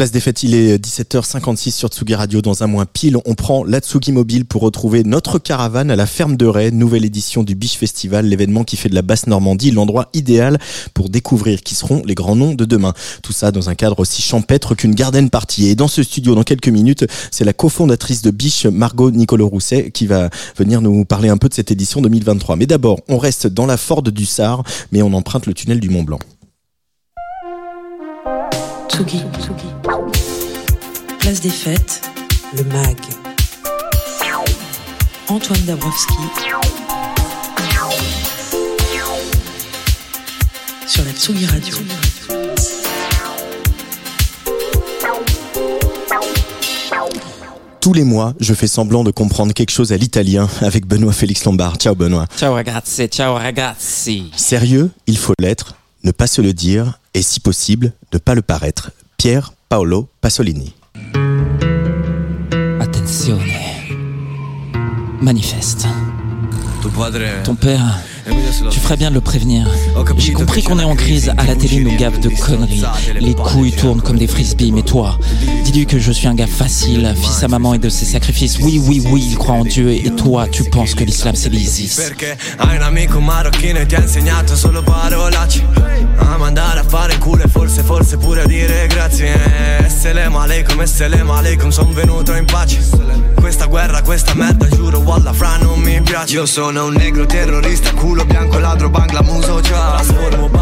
Place des fêtes, il est 17h56 sur Tsugi Radio. Dans un mois pile, on prend la Tsugi Mobile pour retrouver notre caravane à la ferme de Ray, nouvelle édition du Biche Festival, l'événement qui fait de la basse Normandie l'endroit idéal pour découvrir qui seront les grands noms de demain. Tout ça dans un cadre aussi champêtre qu'une garden party. Et dans ce studio, dans quelques minutes, c'est la cofondatrice de Biche, Margot Nicolo Rousset, qui va venir nous parler un peu de cette édition 2023. Mais d'abord, on reste dans la Forde du Sar, mais on emprunte le tunnel du Mont Blanc. Tsugi. Place des fêtes, le MAG. Antoine Dabrowski sur la Tsugi Radio. Tous les mois, je fais semblant de comprendre quelque chose à l'italien avec Benoît Félix Lombard. Ciao Benoît. Ciao ragazzi, ciao ragazzi. Sérieux, il faut l'être, ne pas se le dire et si possible, ne pas le paraître. Pierre Paolo Pasolini. Manifeste. Ton père, tu ferais bien de le prévenir. J'ai compris qu'on est en crise, à la télé nous gave de conneries. Les couilles tournent comme des frisbees, mais toi, dis-lui que je suis un gars facile, fils à maman et de ses sacrifices. Oui, oui, oui, il croit en Dieu, et toi, tu penses que l'islam c'est l'ISIS. Questa guerra, questa merda, giuro, fra non mi piace. Io sono un negro terrorista, culo bianco, ladro, bangla, muso,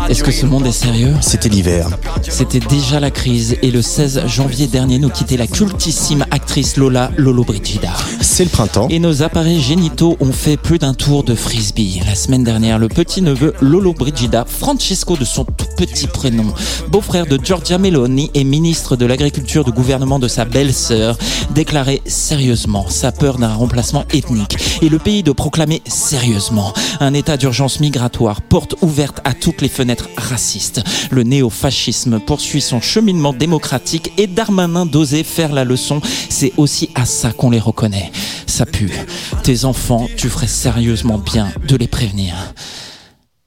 Est-ce que ce monde est sérieux? C'était l'hiver. C'était déjà la crise, et le 16 janvier dernier nous quittait la cultissime actrice Lola Lolo Brigida. C'est le printemps. Et nos appareils génitaux ont fait plus d'un tour de frisbee. La semaine dernière, le petit-neveu Lolo Brigida, Francesco de son tout petit prénom, beau-frère de Giorgia Meloni et ministre de l'Agriculture du gouvernement de sa belle-sœur, déclarait sérieusement sa peur d'un remplacement ethnique et le pays de proclamer sérieusement un état d'urgence migratoire, porte ouverte à toutes les fenêtres racistes. Le néofascisme poursuit son cheminement démocratique et Darmanin d'oser faire la leçon, c'est aussi à ça qu'on les reconnaît. Ça pue. Tes enfants, tu ferais sérieusement bien de les prévenir.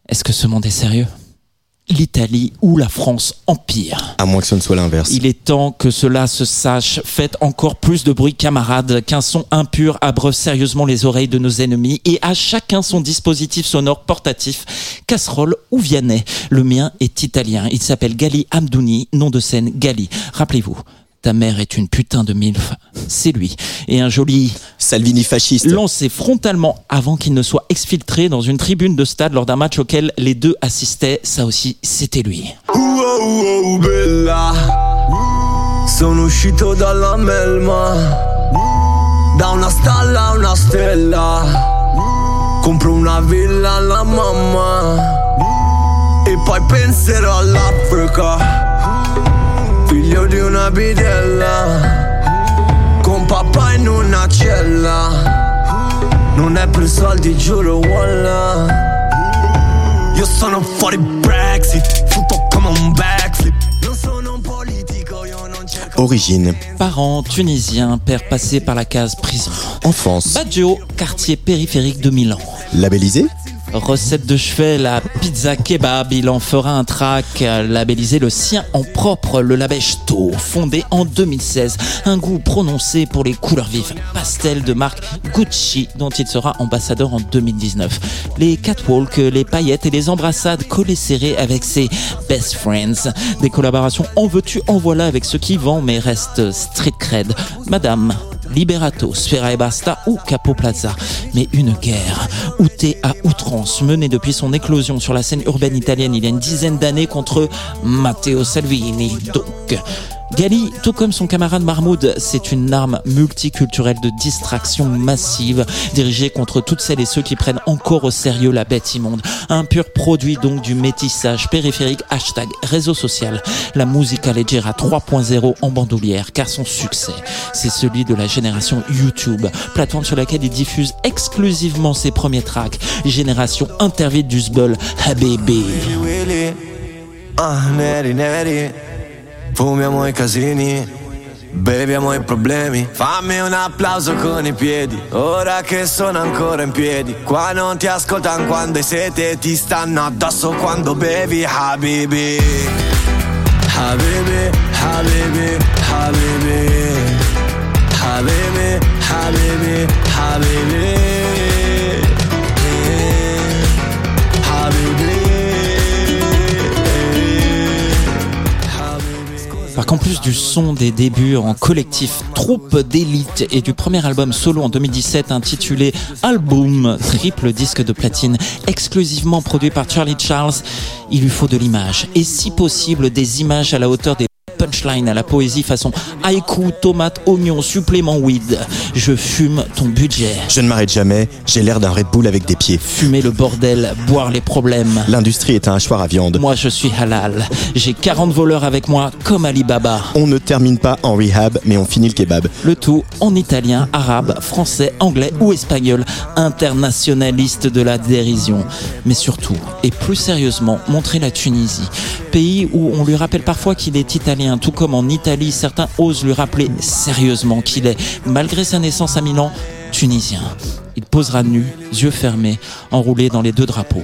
Est-ce que ce monde est sérieux? L'Italie ou la France empire? À moins que ce ne soit l'inverse. Il est temps que cela se sache. Faites encore plus de bruit, camarades, qu'un son impur abreuve sérieusement les oreilles de nos ennemis et à chacun son dispositif sonore portatif, casserole ou vianney. Le mien est italien. Il s'appelle Gali Amdouni, nom de scène Gali. Rappelez-vous. Ta mère est une putain de milf. C'est lui. Et un joli Salvini fasciste. lancé frontalement avant qu'il ne soit exfiltré dans une tribune de stade lors d'un match auquel les deux assistaient. Ça aussi, c'était lui. Bella Sono uscito dalla melma Da una stalla a una stella Compro una villa alla mamma E poi penserò all'Africa Figlio di una bidella Con papà in una cella Non è per soldi giuro wallah Io sono fuori Brexit Futto come un backflip Non sono un politico, io non cerco Origine. Parents tunisiens, père passé par la case prison. Enfance. Baggio, quartier périphérique de Milan. Labellisé Recette de chevet, la pizza kebab, il en fera un track, labellisé le sien en propre, le Labesto, fondé en 2016. Un goût prononcé pour les couleurs vives, pastel de marque Gucci, dont il sera ambassadeur en 2019. Les catwalks, les paillettes et les embrassades collées serrées avec ses best friends. Des collaborations en veux-tu, en voilà avec ceux qui vendent mais restent street cred. Madame, Liberato, Sfera e Basta ou Capo Plaza. Mais une guerre, outée à outrance, menée depuis son éclosion sur la scène urbaine italienne il y a une dizaine d'années contre Matteo Salvini. Donc, Gali, tout comme son camarade Mahmoud, c'est une arme multiculturelle de distraction massive dirigée contre toutes celles et ceux qui prennent encore au sérieux la bête immonde. Un pur produit donc du métissage périphérique hashtag réseau social. La musica leggera 3.0 en bandoulière car son succès, c'est celui de la génération YouTube, plateforme sur laquelle il diffuse exclusivement ses premiers tracks. Génération intervite du Zbul, Habibi. Fumiamo i casini Beviamo i problemi. Fammi un applauso con i piedi Ora che sono ancora in piedi. Qua non ti ascoltano quando hai sete Ti stanno addosso quando bevi Habibi. Habibi, Habibi, Habibi. Habibi, Habibi, Habibi Par qu'en plus du son des débuts en collectif troupe d'élite et du premier album solo en 2017 intitulé Album, triple disque de platine exclusivement produit par Charlie Charles, il lui faut de l'image et si possible des images à la hauteur des punchline à la poésie façon haïku, tomate, oignon, supplément weed. Je fume ton budget. Je ne m'arrête jamais, j'ai l'air d'un Red Bull avec des pieds. Fumer le bordel, boire les problèmes. L'industrie est un hachoir à viande. Moi je suis halal. J'ai 40 voleurs avec moi comme Alibaba. On ne termine pas en rehab, mais on finit le kebab. Le tout en italien, arabe, français, anglais ou espagnol. Internationaliste de la dérision. Mais surtout, et plus sérieusement, montrer la Tunisie. Pays où on lui rappelle parfois qu'il est italien tout comme en Italie, certains osent lui rappeler sérieusement qu'il est, malgré sa naissance à Milan, tunisien. Il posera nu, yeux fermés, enroulé dans les deux drapeaux.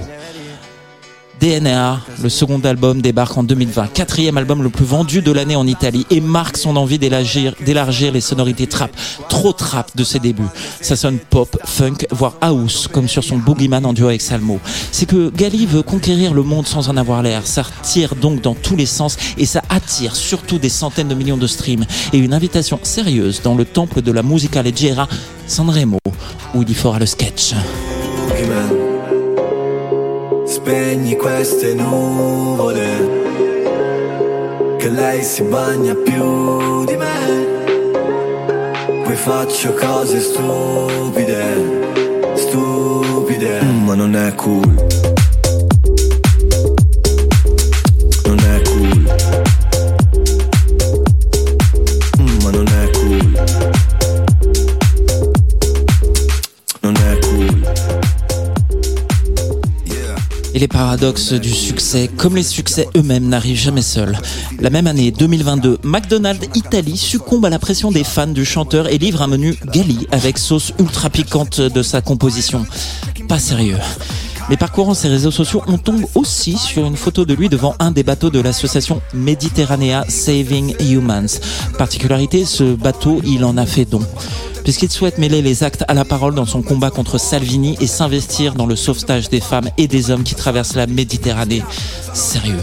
DNA, le second album, débarque en 2020, quatrième album le plus vendu de l'année en Italie et marque son envie d'élargir, les sonorités trap, trop trap de ses débuts. Ça sonne pop, funk, voire house, comme sur son Boogeyman en duo avec Salmo. C'est que Gali veut conquérir le monde sans en avoir l'air. Ça tire donc dans tous les sens et ça attire surtout des centaines de millions de streams et une invitation sérieuse dans le temple de la musica leggera Sanremo, où il y fera le sketch. Spegni queste nuvole Che lei si bagna più di me. Poi faccio cose stupide Stupide mm, Ma non è cool Paradoxes du succès, comme les succès eux-mêmes, n'arrivent jamais seuls. La même année, 2022, McDonald's Italie succombe à la pression des fans du chanteur et livre un menu Gali avec sauce ultra piquante de sa composition. Pas sérieux. Mais parcourant ses réseaux sociaux, on tombe aussi sur une photo de lui devant un des bateaux de l'association Mediterranea Saving Humans. Particularité, ce bateau, il en a fait don puisqu'il souhaite mêler les actes à la parole dans son combat contre Salvini et s'investir dans le sauvetage des femmes et des hommes qui traversent la Méditerranée. Sérieux.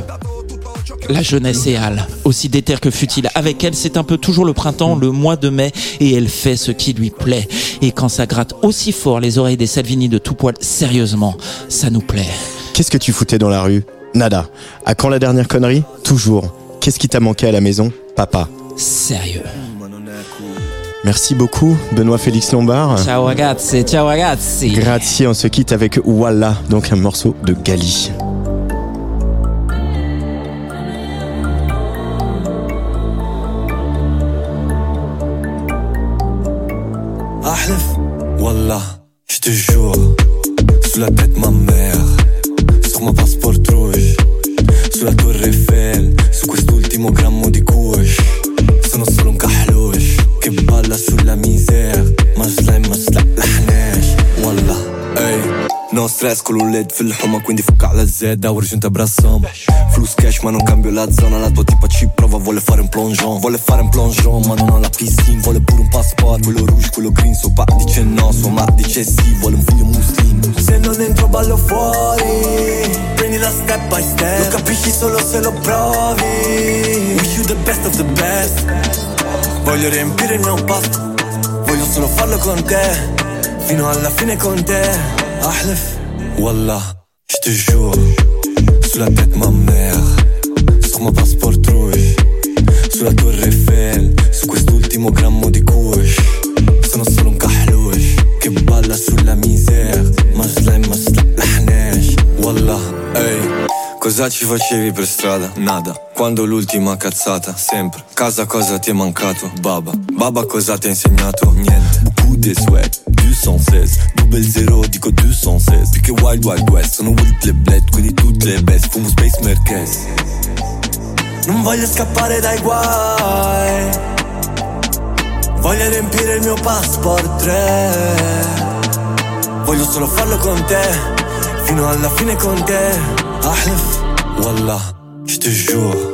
La jeunesse est Al, aussi déterre que fut-il. Avec elle, c'est un peu toujours le printemps, le mois de mai, et elle fait ce qui lui plaît. Et quand ça gratte aussi fort les oreilles des Salvini de tout poil, sérieusement, ça nous plaît. Qu'est-ce que tu foutais dans la rue? Nada. À quand la dernière connerie? Toujours. Qu'est-ce qui t'a manqué à la maison? Papa. Sérieux. Merci beaucoup, Benoît Félix Lombard. Ciao ragazzi, ciao ragazzi. Grazie, on se quitte avec Walla, donc un morceau de Gali. La tête ma mère, sur ma passeport rouge, sulla torre Eiffel, su quest'ultimo grammo di kush, sono solo un kahlush, che balla sulla misère, ma slime ma slaḥlaḥnax, Wallah, ey. No stress con l'ULED fil-ħuma quindi fucca la zedda u rġunta brassam Flus cash ma non cambio la zona. La tua tipa ci prova vuole fare un plongeon. Vuole fare un plongeon ma non ha la piscina. Vuole pure un passport Quello rouge, quello green Suo pa dice no, sua ma dice sì. Vuole un figlio muslim se non entro ballo fuori. Prendi la step by step. Lo capisci solo se lo provi. Wish you the best of the best. Voglio riempire il mio pasto Voglio solo farlo con te. Fino alla fine con te. Ahlef. Wallah J'te jure. Sur la tête ma mère. Sur mon passport rouge Sulla torre Eiffel. Su quest'ultimo grammo di kush sono solo un kahlush Che balla sulla misère Ma slime ma slaḥnex Wallah, ehi. Cosa ci facevi per strada? Nada. Quando l'ultima cazzata? Sempre. Casa cosa ti è mancato? Baba. Baba cosa ti ha insegnato? Niente. Beaucoup de sweat 216 Double zero dico 216 Più che Wild Wild West Sono Will le bled Quelli tutte le best. Fumo Space Merkez. Non voglio scappare dai guai Voglio riempire il mio passport 3 Voglio solo farlo con te Fino alla fine con te. Ahlef Wallah Je te jure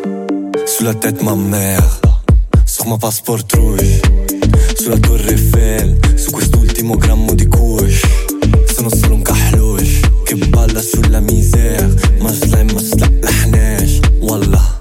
Sulla tête ma mère Sur ma passeport rouge Sulla torre Eiffel Su quest'ultimo grammo di kush Sono solo un kahlush Che balla sulla misère Ma slime ma slaḥnex Wallah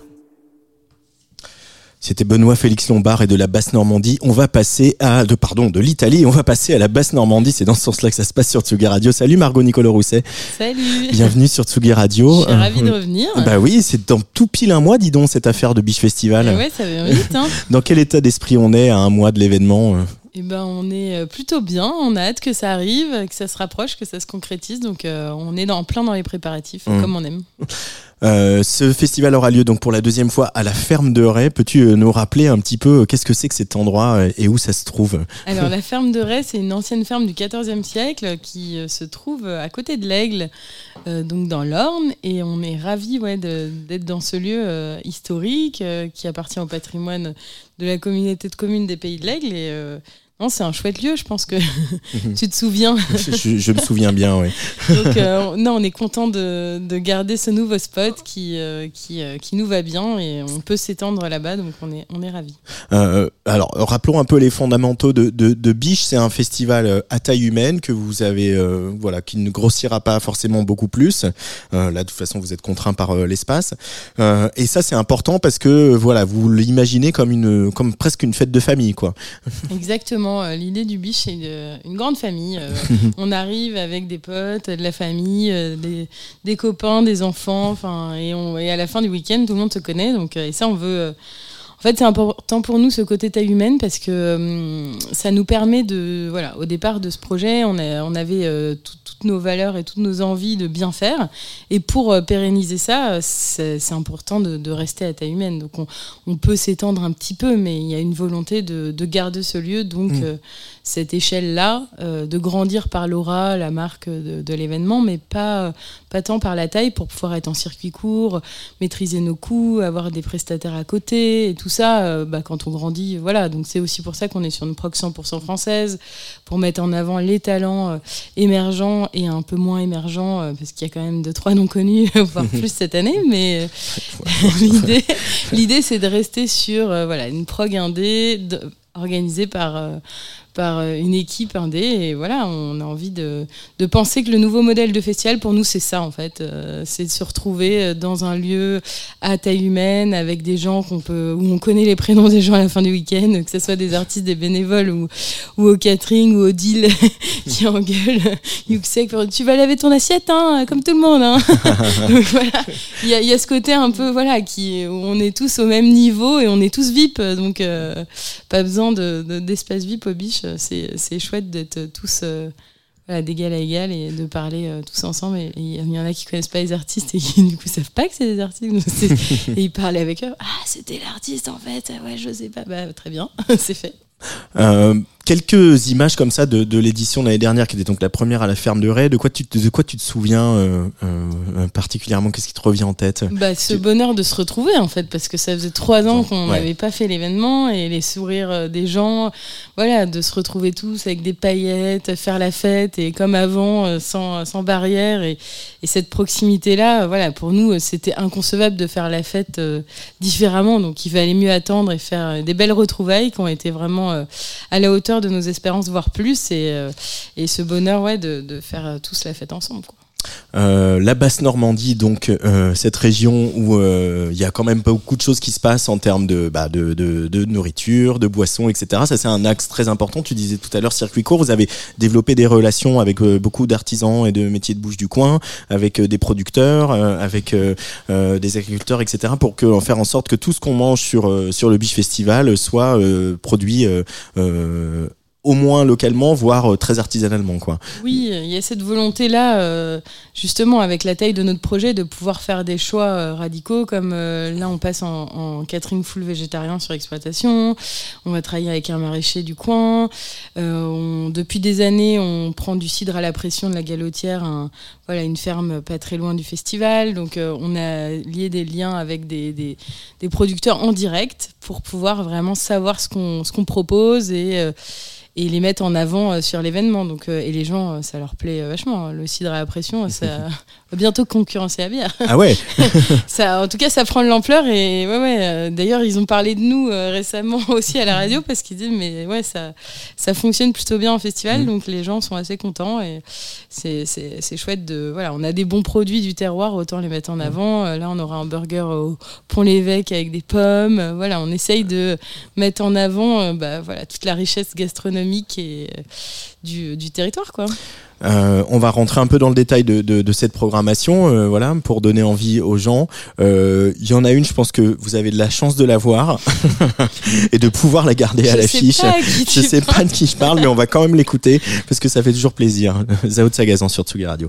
C'était Benoît Félix Lombard et de la basse Normandie. On va passer à, de, pardon, de l'Italie. On va passer à la basse Normandie. C'est dans ce sens-là que ça se passe sur Tsugi Radio. Salut Margot Nicolo Rousset. Salut. Bienvenue sur Tsugi Radio. Je suis ravie de Euh, revenir. Bah oui, c'est dans tout pile un mois, dis donc, cette affaire de Biche Festival. Ouais, ça va vite. Hein. Dans quel état d'esprit on est à un mois de l'événement euh Et ben, on est euh, plutôt bien. On a hâte que ça arrive, que ça se rapproche, que ça se concrétise. Donc, euh, on est dans, plein dans les préparatifs, Mm. comme on aime. Euh, ce festival aura lieu donc pour la deuxième fois à la ferme de Ray. Peux-tu euh, nous rappeler un petit peu euh, qu'est-ce que c'est que cet endroit et où ça se trouve? Alors, la ferme de Ray, c'est une ancienne ferme du XIVe siècle qui se trouve à côté de l'Aigle, donc dans l'Orne. Et on est ravis d'être dans ce lieu historique qui appartient au patrimoine de la communauté de communes des Pays de l'Aigle. Non, c'est un chouette lieu, je pense que tu te souviens. je, je- je me souviens bien, oui. Donc, euh, non, on est content de, de garder ce nouveau spot qui, euh, qui, euh, qui nous va bien et on peut s'étendre là-bas, donc on est, on est ravis. Alors, rappelons un peu les fondamentaux de, de, de Biche. C'est un festival à taille humaine que vous avez, voilà, qui ne grossira pas forcément beaucoup plus. Là, de toute façon, vous êtes contraint par l'espace. Et ça, c'est important parce que, voilà, vous l'imaginez comme une, comme presque une fête de famille, quoi. Exactement. Euh, L'idée du biche, c'est une, une grande famille. euh, on arrive avec des potes, de la famille, euh, des, des copains, des enfants, enfin, et, on, et à la fin du week-end, tout le monde se connaît. Donc, et ça, on veut. Euh, en fait, c'est important pour nous ce côté taille humaine parce que hum, ça nous permet de, voilà, au départ de ce projet, on, a- on avait euh, tout- toutes nos valeurs et toutes nos envies de bien faire. Et pour euh, pérenniser ça, euh, c'est important de, de rester à taille humaine. Donc, on, on peut s'étendre un petit peu, mais il y a une volonté de, de garder ce lieu, donc Mm. Cette échelle-là, euh, de grandir par l'aura, la marque de, de l'événement, mais pas, pas tant par la taille pour pouvoir être en circuit court, maîtriser nos coûts, avoir des prestataires à côté, et tout ça, euh, bah, quand on grandit, voilà. Donc c'est aussi pour ça qu'on est sur une proc 100% française, pour mettre en avant les talents euh, émergents et un peu moins émergents, parce qu'il y a quand même deux, trois non connus, voire plus cette année, mais l'idée, l'idée c'est de rester sur voilà, une prog indé de- organisée par, euh, par euh, une équipe indé. Et voilà, on a envie de, de penser que le nouveau modèle de festival, pour nous, c'est ça en fait. Euh, c'est de se retrouver euh, dans un lieu à taille humaine avec des gens qu'on peut, où on connaît les prénoms des gens à la fin du week-end, que ce soit des artistes, des bénévoles ou, ou au catering ou au deal qui engueulent Yuxek tu vas laver ton assiette, hein, comme tout le monde. Hein. Donc voilà, il y a, il y a ce côté un peu voilà qui où on est tous au même niveau et on est tous VIP donc euh, pas besoin de- de- d'espace VIP au biche c'est c'est chouette d'être tous euh, voilà, d'égal à égal et de parler euh, tous ensemble. Et il y en a qui connaissent pas les artistes et qui du coup savent pas que c'est des artistes. Et ils parlaient avec eux. Ah c'était l'artiste en fait. Ouais je sais pas. Bah très bien. C'est fait Euh, quelques images comme ça de, de l'édition de l'année dernière, qui était donc la première à la ferme de Ray. De quoi tu, te- de quoi tu te souviens euh, euh, particulièrement? Qu'est-ce qui te revient en tête? Bah, ce Tu- bonheur de se retrouver en fait, parce que ça faisait trois ans qu'on Ouais. n'avait pas fait l'événement et les sourires des gens, voilà, de se retrouver tous avec des paillettes, faire la fête et comme avant, sans, sans barrière et, et cette proximité-là, voilà, pour nous, c'était inconcevable de faire la fête différemment, donc il fallait mieux attendre et faire des belles retrouvailles qui ont été vraiment euh, à la hauteur de nos espérances, voire plus, et, euh, ce bonheur, ouais, de, faire euh, tous la fête ensemble. Euh, la basse Normandie, donc euh, cette région où euh, il y a quand même beaucoup de choses qui se passent en termes de, bah, de, de, de nourriture, de boissons, etc. Ça c'est un axe très important. Tu disais tout à l'heure circuit court. Vous avez développé des relations avec euh, beaucoup d'artisans et de métiers de bouche du coin, avec euh, des producteurs, avec des agriculteurs, etc. Pour que, en faire en sorte que tout ce qu'on mange sur sur le Biche Festival soit produit au moins localement, voire euh, très artisanalement, quoi. Oui, il y a cette volonté-là, euh, justement, avec la taille de notre projet, de pouvoir faire des choix euh, radicaux, comme là, on passe en, en catering full végétarien sur exploitation, on va travailler avec un maraîcher du coin, depuis des années, on prend du cidre à la pression de la Galotière, voilà, une ferme pas très loin du festival, donc on a lié des liens avec des, des, producteurs en direct pour pouvoir vraiment savoir ce qu'on qu'on propose et... et les mettre en avant euh, sur l'événement. Donc, euh, et les gens, euh, ça leur plaît vachement. Le cidre à pression, ça bientôt concurrencer la bière. Ah ouais. ça, en tout cas, ça prend de l'ampleur. Et ouais, ouais. euh, D'ailleurs, ils ont parlé de nous euh, récemment aussi à la radio parce qu'ils disent, mais ouais, ça, ça fonctionne plutôt bien en festival. Mm. Donc les gens sont assez contents et c'est chouette de. Voilà, on a des bons produits du terroir, autant les mettre en avant. Euh, Là, on aura un burger au Pont-l'Évêque avec des pommes. Voilà, on essaye de mettre en avant bah, voilà, toute la richesse gastronomique et, du, du territoire. Quoi. Euh, on va rentrer un peu dans le détail de, de, de cette programmation, euh, voilà, pour donner envie aux gens. Euh, Il y en a une, je pense que vous avez de la chance de la voir et de pouvoir la garder à Je l'affiche. à Je sais pas de qui je parle, mais on va quand même l'écouter parce que ça fait toujours plaisir. Zao de Sagazan sur Tsugi Radio.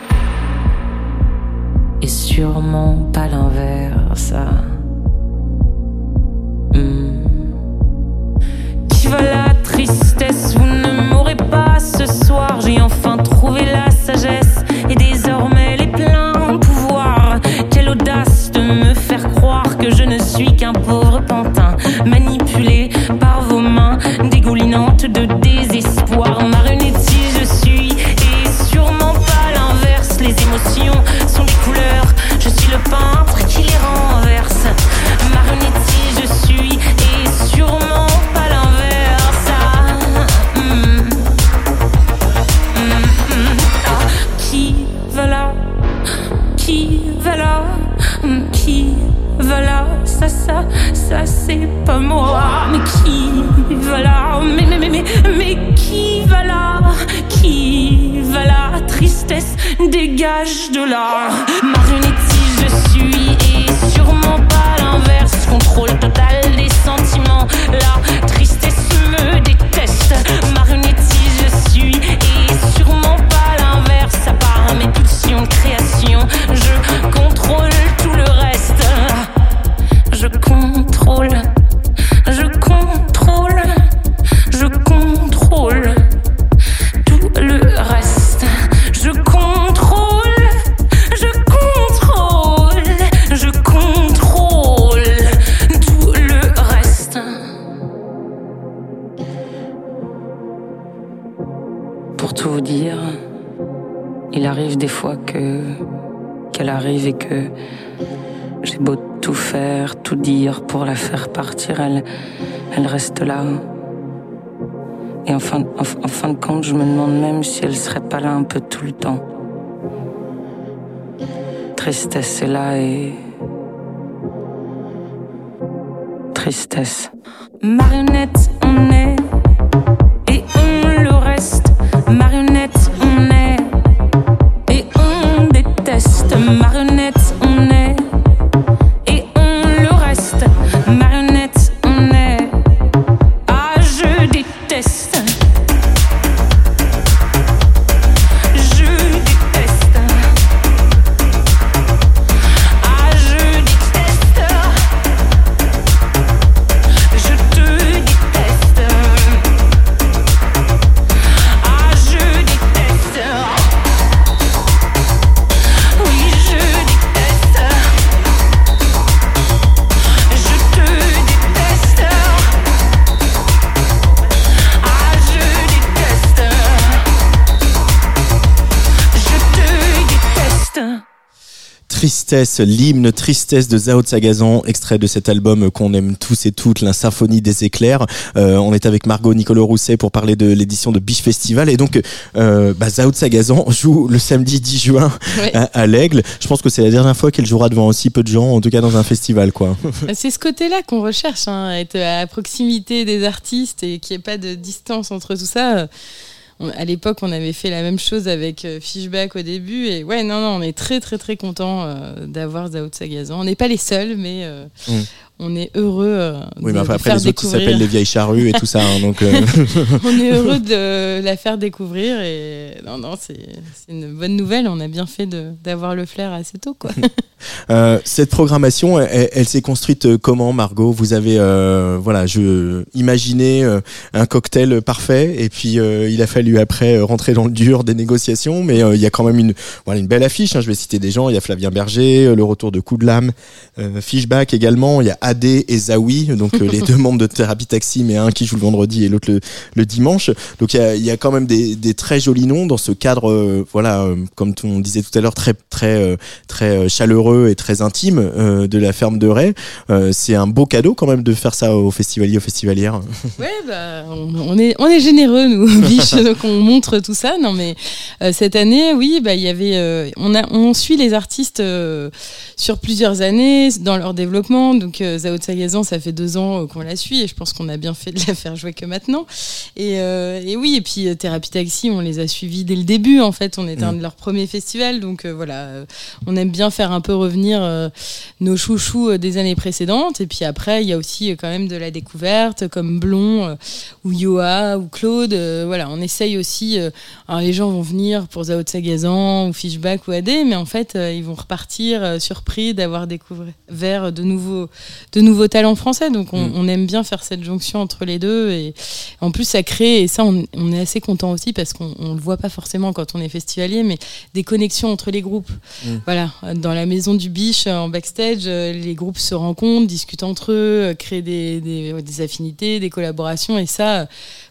sûrement pas l'inverse. Hmm. Qui va la tristesse? Vous ne m'aurez pas ce soir. J'ai enfin trouvé la sagesse et désormais les pleins pouvoirs. Quelle audace de me faire croire que je ne suis qu'un pauvre pantin manipulé par vos mains dégoulinantes de peintre qui les renverse. Marionnettise je suis et sûrement pas l'inverse. Ah, hmm. Hmm, hmm. Ah, qui va là Qui va là Hmm, Qui va là Ça, ça, ça c'est pas moi. Mais qui va là Mais, mais, mais, mais, mais qui va là Qui va là Tristesse, dégage de là. Et sûrement pas l'inverse. Contrôle total des sentiments. La que j'ai beau tout faire, tout dire pour la faire partir, elle, elle reste là. Et en fin, en, en fin de compte, je me demande même si elle serait pas là un peu tout le temps. Tristesse est là et. Tristesse. Marionnette, on est. Tristesse, l'hymne Tristesse de Zao Sagazan, extrait de cet album qu'on aime tous et toutes, la symphonie des éclairs. Euh, on est avec Margot Nicolo Rousset pour parler de l'édition de Biche Festival et donc euh, bah, Zao Sagazan joue le samedi 10 juin Ouais. à, à l'Aigle. Je pense que c'est la dernière fois qu'elle jouera devant aussi peu de gens, en tout cas dans un festival quoi. C'est ce côté-là qu'on recherche, hein, être à proximité des artistes et qu'il n'y ait pas de distance entre tout ça. À l'époque, on avait fait la même chose avec euh, Fishback au début. Et ouais, non, non, on est très, très, très content euh, d'avoir Zao Sagazan. On n'est pas les seuls, mais euh, Mm. On est heureux euh, Oui, de, mais enfin de après faire les autres découvrir. s'appellent les vieilles charrues et tout ça, hein, donc. euh, on est heureux de la faire découvrir. Et non, non, c'est c'est une bonne nouvelle. On a bien fait de- d'avoir le flair assez tôt, quoi. Euh, cette programmation, elle, elle s'est construite euh, comment, Margot? Vous avez, voilà, je euh, un cocktail parfait, et puis il a fallu après rentrer dans le dur des négociations, mais il y a quand même une, voilà, une belle affiche. hein, je vais citer des gens. Il y a Flavien Berger, le retour de Coup de lame, euh, Fishback également. Il y a Adé et Zawi, donc euh, les deux membres de Thérapie Taxi, mais un qui joue le vendredi et l'autre le, le dimanche. Donc il y a, il y a quand même des, des très jolis noms dans ce cadre, euh, voilà, euh, comme on disait tout à l'heure, très très euh, très chaleureux et très intime de la ferme de Ray. C'est un beau cadeau quand même de faire ça aux festivaliers, aux festivalières. Ouais, bah, on, on est, on est généreux, nous, biches, donc on montre tout ça. Non, mais cette année, oui, bah, il y avait, on, a, on suit les artistes sur plusieurs années dans leur développement. Donc, Zao Sagazan, ça fait deux ans euh, qu'on la suit et je pense qu'on a bien fait de la faire jouer que maintenant. Et, euh, et oui, et puis euh, Thérapie Taxi, on les a suivis dès le début. En fait, on était un de leurs premiers festivals. Donc, voilà, on aime bien faire un peu revenir nos chouchous des années précédentes. Et puis après, il y a aussi quand même de la découverte, comme Blond ou Yoa ou Claude. voilà, on essaye aussi. alors les gens vont venir pour Zao Sagazan ou Fishback ou AD, mais en fait, ils vont repartir surpris d'avoir découvert de nouveaux, de nouveaux talents français. Donc on, Mm. on aime bien faire cette jonction entre les deux. Et en plus, ça crée, et ça, on, on est assez content aussi parce qu'on on le voit pas forcément quand on est festivalier, mais des connexions entre les groupes. Mm. Voilà, dans la maison du biche, en backstage, euh, les groupes se rencontrent, discutent entre eux, euh, créent des, des, ouais, des affinités, des collaborations, et ça, euh,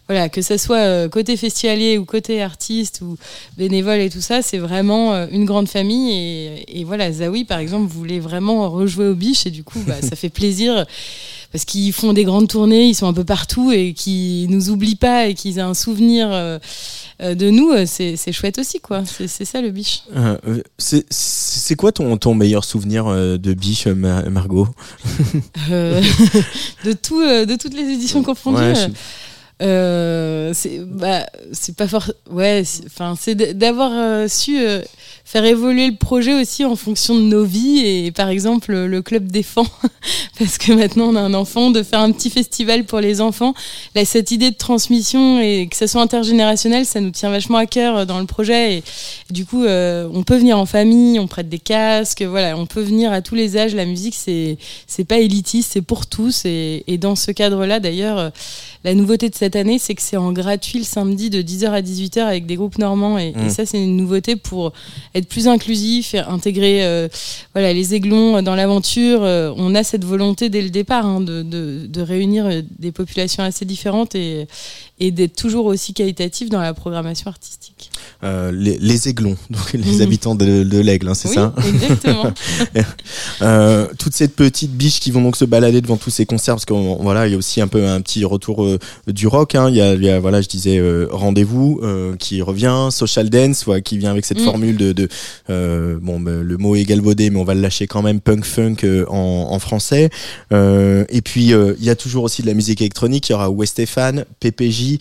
voilà, que ça soit euh, côté festivalier ou côté artiste ou bénévole et tout ça, c'est vraiment euh, une grande famille. Et, et voilà, Zawi, par exemple, voulait vraiment rejouer au biche, et du coup, bah, ça fait plaisir. Parce qu'ils font des grandes tournées, ils sont un peu partout et qu'ils nous oublient pas et qu'ils aient un souvenir euh, de nous, c'est chouette aussi, quoi. C'est ça le biche. Euh, c'est- quoi ton, ton meilleur souvenir de biche, Ma- Margot? Euh, de, tout, de toutes les éditions confondues. Ouais, je- Euh, c'est bah c'est pas fort ouais enfin c'est d'avoir euh, su euh, faire évoluer le projet aussi en fonction de nos vies et par exemple le club défend parce que maintenant on a un enfant de faire un petit festival pour les enfants. Là cette idée de transmission et que ça soit intergénérationnel ça nous tient vachement à cœur dans le projet. Et, du coup on peut venir en famille on prête des casques voilà on peut venir à tous les âges. La musique c'est pas élitiste c'est pour tous. Et, et dans ce cadre là d'ailleurs la nouveauté de cette année, c'est que c'est en gratuit le samedi de 10h à 18h avec des groupes normands. Et, Mm. et ça, c'est une nouveauté pour être plus inclusif et intégrer euh, voilà, les aiglons dans l'aventure. Euh, on a cette volonté dès le départ hein, de, de, de réunir euh, des populations assez différentes et, et d'être toujours aussi qualitatif dans la programmation artistique. Euh, les, les aiglons, donc les Mhm. habitants de, de l'aigle, hein, c'est oui, ça exactement. Euh, toutes ces petites biches qui vont donc se balader devant tous ces concerts parce que voilà il y a aussi un peu un petit retour euh, du rock hein. il, y a, il y a, voilà je disais euh, rendez-vous qui revient social dance qui vient avec cette Mm. formule de, de bon ben, le mot est galvaudé mais on va le lâcher quand même punk funk en, en français et puis il y a toujours aussi de la musique électronique il y aura Westéphane PPJ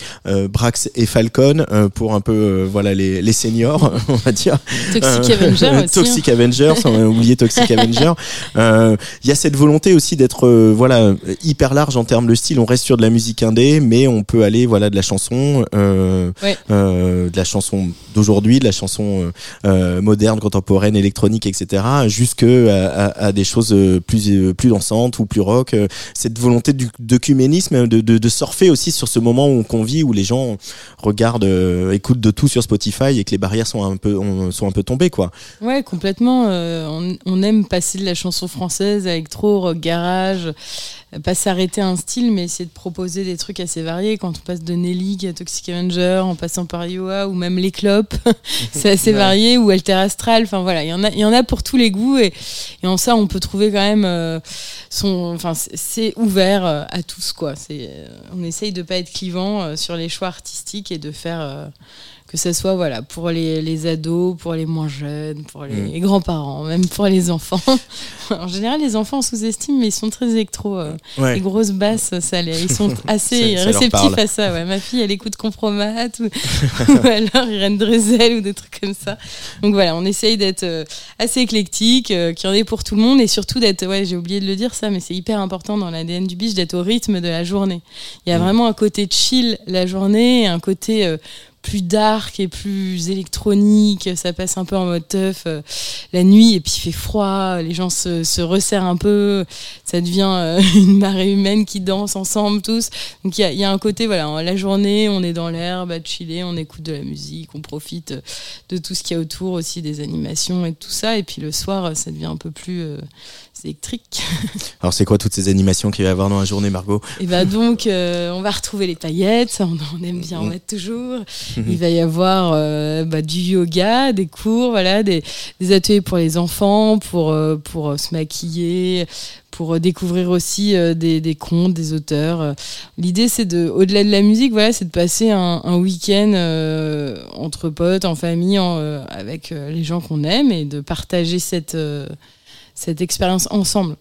Brax et Falcon pour un peu euh, les, les seniors on va dire Toxic euh, Avenger aussi. hein. Toxic Avenger, sans oublier Toxic Avenger. Euh, Il y a cette volonté aussi d'être euh, voilà hyper large en termes de style. On reste sur de la musique indé, mais on peut aller voilà de la chanson, euh, Ouais. euh, de la chanson d'aujourd'hui, de la chanson euh, euh, moderne, contemporaine, électronique, etc., jusque à, à- à des choses euh, plus euh, plus dansantes ou plus rock. Euh, Cette volonté du d'œcuménisme, de, de, de surfer aussi sur ce moment où qu'on vit, où les gens regardent, euh, écoutent de tout sur Spotify Spotify et que les barrières sont un peu on- sont un peu tombées quoi. Ouais, complètement. euh, on, on aime passer de la chanson française à électro, rock, garage, pas s'arrêter à un style, mais essayer de proposer des trucs assez variés. Quand on passe de Nelly à Toxic Avenger, en passant par Iowa ou même les clopes, c'est assez Ouais. varié. Ou Alter Astral, enfin voilà, il y en a, il y en a pour tous les goûts et, et en ça on peut trouver quand même euh, son, enfin c'est- ouvert euh, à tous quoi. C'est, euh, on essaye de pas être clivant euh, sur les choix artistiques et de faire euh, que ce soit voilà pour les, les ados, pour les moins jeunes, pour les, Mm. les grands-parents, même pour les enfants. en général, les enfants on sous-estime, mais ils sont très électro. euh, Ouais. Les grosses basses, ça, les- ils sont assez Ça- ça réceptifs parle. à ça. Ouais. Ma fille, elle écoute Compromat ou, ou alors Irène Drezel ou des trucs comme ça. Donc voilà, on essaye d'être euh, assez éclectique, euh, qu'il y en ait pour tout le monde et surtout d'être, ouais, j'ai oublié de le dire ça, mais c'est hyper important dans l'ADN du biche d'être au rythme de la journée. Il y a Mm. vraiment un côté chill la journée un côté euh, plus dark et plus électronique, ça passe un peu en mode teuf euh, la nuit et puis il fait froid, les gens se, se resserrent un peu, ça devient euh, une marée humaine qui danse ensemble tous. Donc il y a, un côté, voilà, la journée, on est dans l'herbe à chiller, on écoute de la musique, on profite euh, de tout ce qu'il y a autour aussi, des animations et tout ça. Et puis le soir, ça devient un peu plus électrique. Alors c'est quoi toutes ces animations qu'il va y avoir dans la journée Margot Et bah donc, euh, on va retrouver les paillettes, on, on aime bien en mettre toujours. Il va y avoir euh, bah, du yoga, des cours, voilà, des, des ateliers pour les enfants, pour, euh, pour se maquiller, pour découvrir aussi des, des contes, des auteurs. L'idée, c'est de, au-delà de la musique, voilà, c'est de passer un, un week-end euh, entre potes, en famille, en, euh, avec les gens qu'on aime et de partager cette, euh, cette expérience ensemble.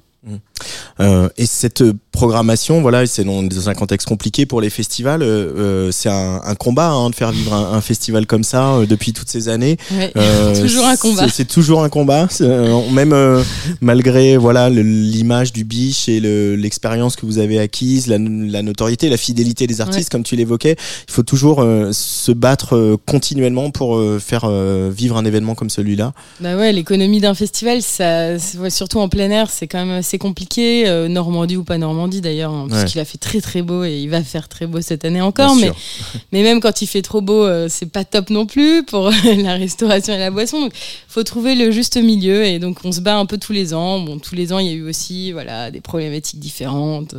Euh, et cette programmation, voilà, c'est dans, un contexte compliqué pour les festivals. euh, euh, c'est un, un combat hein, de faire vivre un, un festival comme ça euh, depuis toutes ces années. Ouais. Euh, Toujours un combat. c'est- toujours un combat, euh, même euh, malgré voilà l'image du biche et le- l'expérience que vous avez acquise, la, la notoriété, la fidélité des artistes, comme tu l'évoquais. Il faut toujours se battre continuellement pour faire vivre un événement comme celui-là. Bah ouais, l'économie d'un festival, ça, surtout en plein air, c'est quand même assez compliqué. euh, Normandie ou pas Normandie d'ailleurs, hein, parce Ouais. qu'il a fait très très beau et il va faire très beau cette année encore. Mais, mais même quand il fait trop beau, euh, c'est pas top non plus pour la restauration et la boisson. Donc, faut trouver le juste milieu et donc on se bat un peu tous les ans. Bon, tous les ans, il y a eu aussi voilà des problématiques différentes.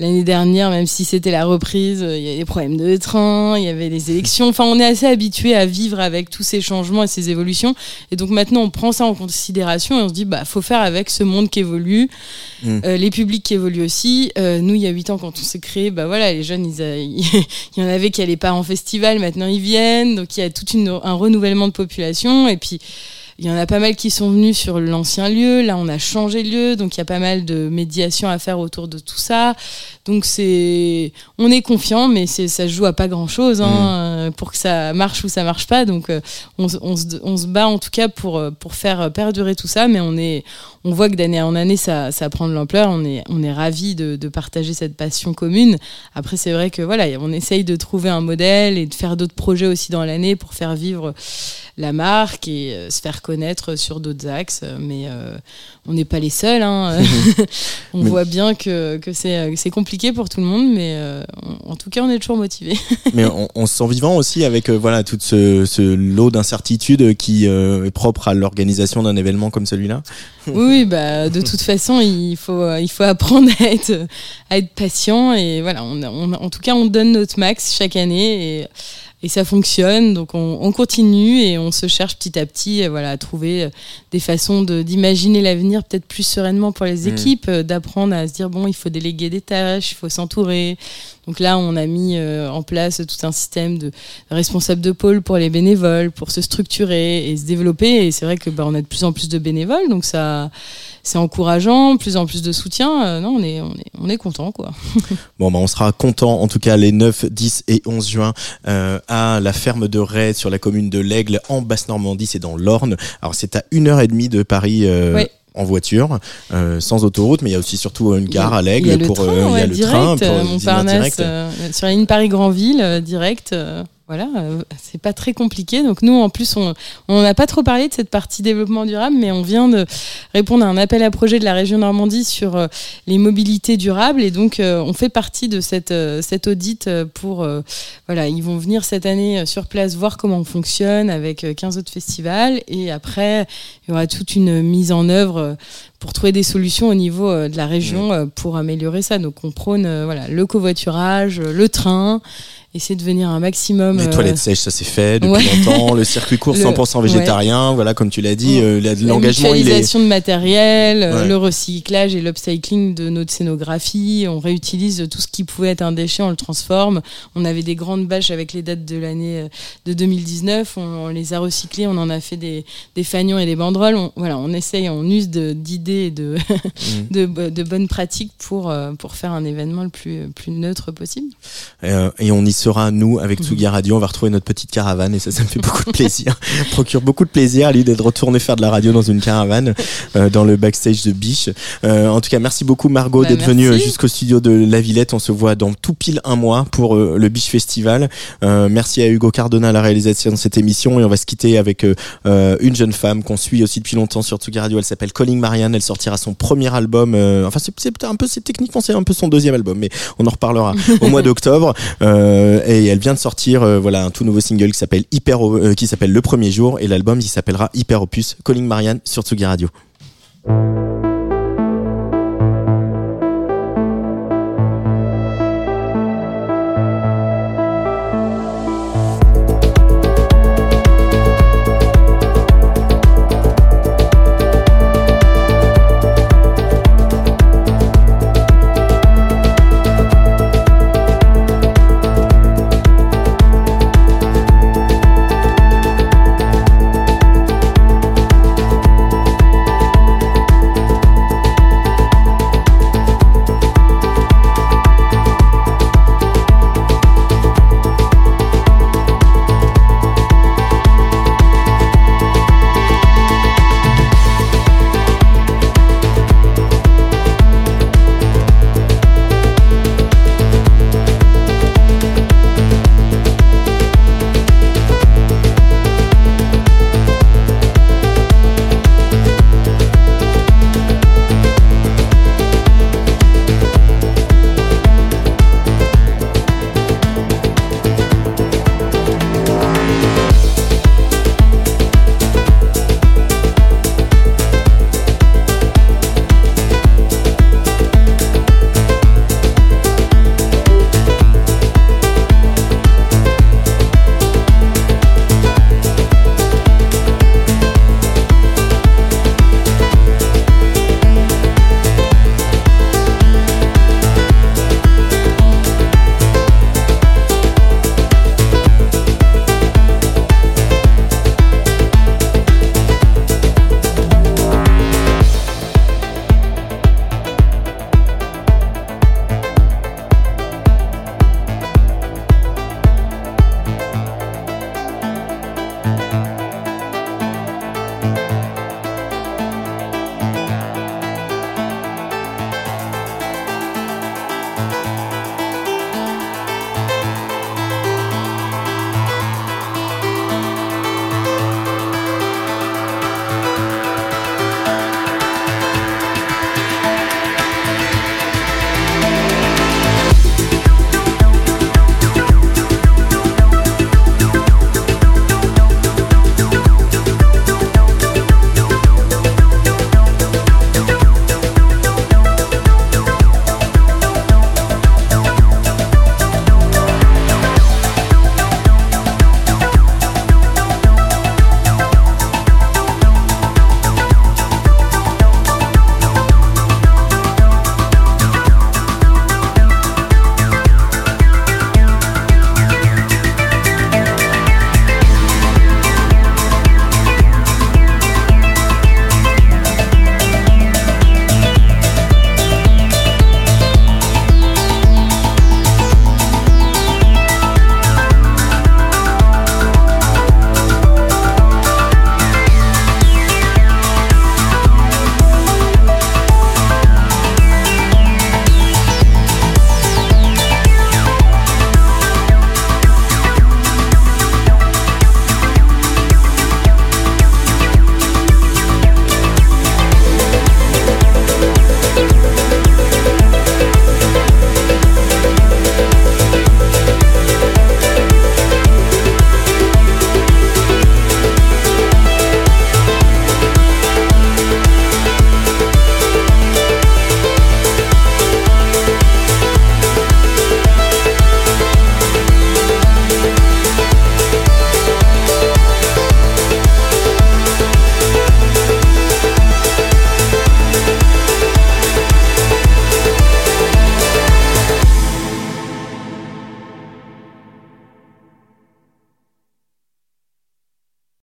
L'année dernière, même si c'était la reprise, il y avait des problèmes de train, il y avait des élections. Enfin, on est assez habitué à vivre avec tous ces changements et ces évolutions. Et donc maintenant, on prend ça en considération et on se dit, bah, faut faire avec ce monde qui évolue, Mm. euh, les publics qui évoluent aussi. Euh, nous, il y a huit ans, quand on s'est créé, bah voilà, les jeunes, il y en avait qui n'allaient pas en festival, maintenant ils viennent. Donc il y a tout un renouvellement de population. Et puis, il y en a pas mal qui sont venus sur l'ancien lieu. Là, on a changé de lieu, donc il y a pas mal de médiation à faire autour de tout ça. Donc c'est, on est confiant, mais c'est, ça se joue à pas grand chose hein, euh, pour que ça marche ou ça marche pas. Donc euh, on, se- on, se, on se bat en tout cas pour euh, pour faire perdurer tout ça, mais on est, on voit que d'année en année ça, ça prend de l'ampleur. On est, on est ravis de, de partager cette passion commune. Après, c'est vrai que voilà, on essaye de trouver un modèle et de faire d'autres projets aussi dans l'année pour faire vivre la marque et euh, se faire connaître sur d'autres axes. Mais euh, on n'est pas les seuls. hein. on Mais- voit bien que, que c'est euh, compliqué pour tout le monde, mais euh, en tout cas, on est toujours motivés. Mais on, on se sent vivant aussi avec euh, voilà tout ce, ce lot d'incertitudes qui euh, est propre à l'organisation d'un événement comme celui-là. oui, bah, de toute façon, il faut, euh, il faut apprendre à être, à être patient. Et voilà, on, on- en tout cas, on donne notre max chaque année et, et ça fonctionne. Donc, on, on continue et on se cherche petit à petit euh, voilà, à trouver euh, des façons de- d'imaginer l'avenir peut-être plus sereinement pour les Mm. équipes, euh, d'apprendre à se dire, bon, il faut déléguer des tâches, il faut s'entourer. Donc là, on a mis euh, en place tout un système de responsables de pôle pour les bénévoles, pour se structurer et se développer. Et c'est vrai que bah, on a de plus en plus de bénévoles, donc ça, c'est encourageant, plus en plus de soutien. Euh, non, on est, on est, on est content, quoi. Bon, bah, on sera content, en tout cas, les 9, 10 et 11 juin, euh, à la ferme de Ray, sur la commune de l'Aigle, en Basse-Normandie, c'est dans l'Orne. Alors, c'est à une heure et demie de Paris, euh. En voiture, euh, sans autoroute, mais il y a aussi surtout une gare à l'Aigle le pour, train, euh, il y ouais, a le direct, train pour euh, Montparnasse, direct. euh, sur la ligne Paris-Grandville, euh, direct. Euh, voilà, euh, c'est pas très compliqué. Donc nous, en plus, on n'a pas trop parlé de cette partie développement durable, mais on vient de répondre à un appel à projet de la région Normandie sur euh, les mobilités durables. Et donc, euh, on fait partie de cette, cette audit pour... voilà, ils vont venir cette année sur place voir comment on fonctionne avec 15 autres festivals. Et après, il y aura toute une mise en œuvre pour trouver des solutions au niveau de la région pour améliorer ça. Donc on prône voilà, le covoiturage, le train essayer de venir un maximum. Les toilettes euh, sèches, ça s'est fait depuis longtemps. Le circuit court 100% végétarien, voilà, comme tu l'as dit, euh, l'engagement il est. de matériel, euh, le recyclage et l'upcycling de notre scénographie. On réutilise tout ce qui pouvait être un déchet, on le transforme. On avait des grandes bâches avec les dates de l'année de 2019. On, les a recyclées, on en a fait des, des fanions et des banderoles. On, voilà, on essaye, on use d'idées et de, mm. de, de, bonnes pratiques pour, pour faire un événement le plus, plus neutre possible. et on y sera nous avec Tsugi Radio. On va retrouver notre petite caravane et ça, ça me fait beaucoup de plaisir. Procure beaucoup de plaisir à lui d'être retourné faire de la radio dans une caravane euh, dans le backstage de Biche. Euh, en tout cas, merci beaucoup Margot bah, d'être venue euh, jusqu'au studio de La Villette. On se voit dans tout pile un mois pour le Biche Festival. merci à Hugo Cardona à la réalisation de cette émission et on va se quitter avec une jeune femme qu'on suit aussi depuis longtemps sur Tsugi Radio. Elle s'appelle Calling Marianne. Elle sortira son premier album. enfin, c'est un peu, c'est techniquement c'est un peu son deuxième album, mais on en reparlera au mois d'octobre. Euh, et elle vient de sortir euh, voilà un tout nouveau single qui s'appelle Hyper euh, qui s'appelle Le Premier Jour et l'album il s'appellera Hyper Opus Calling Marianne sur Tsugi Radio.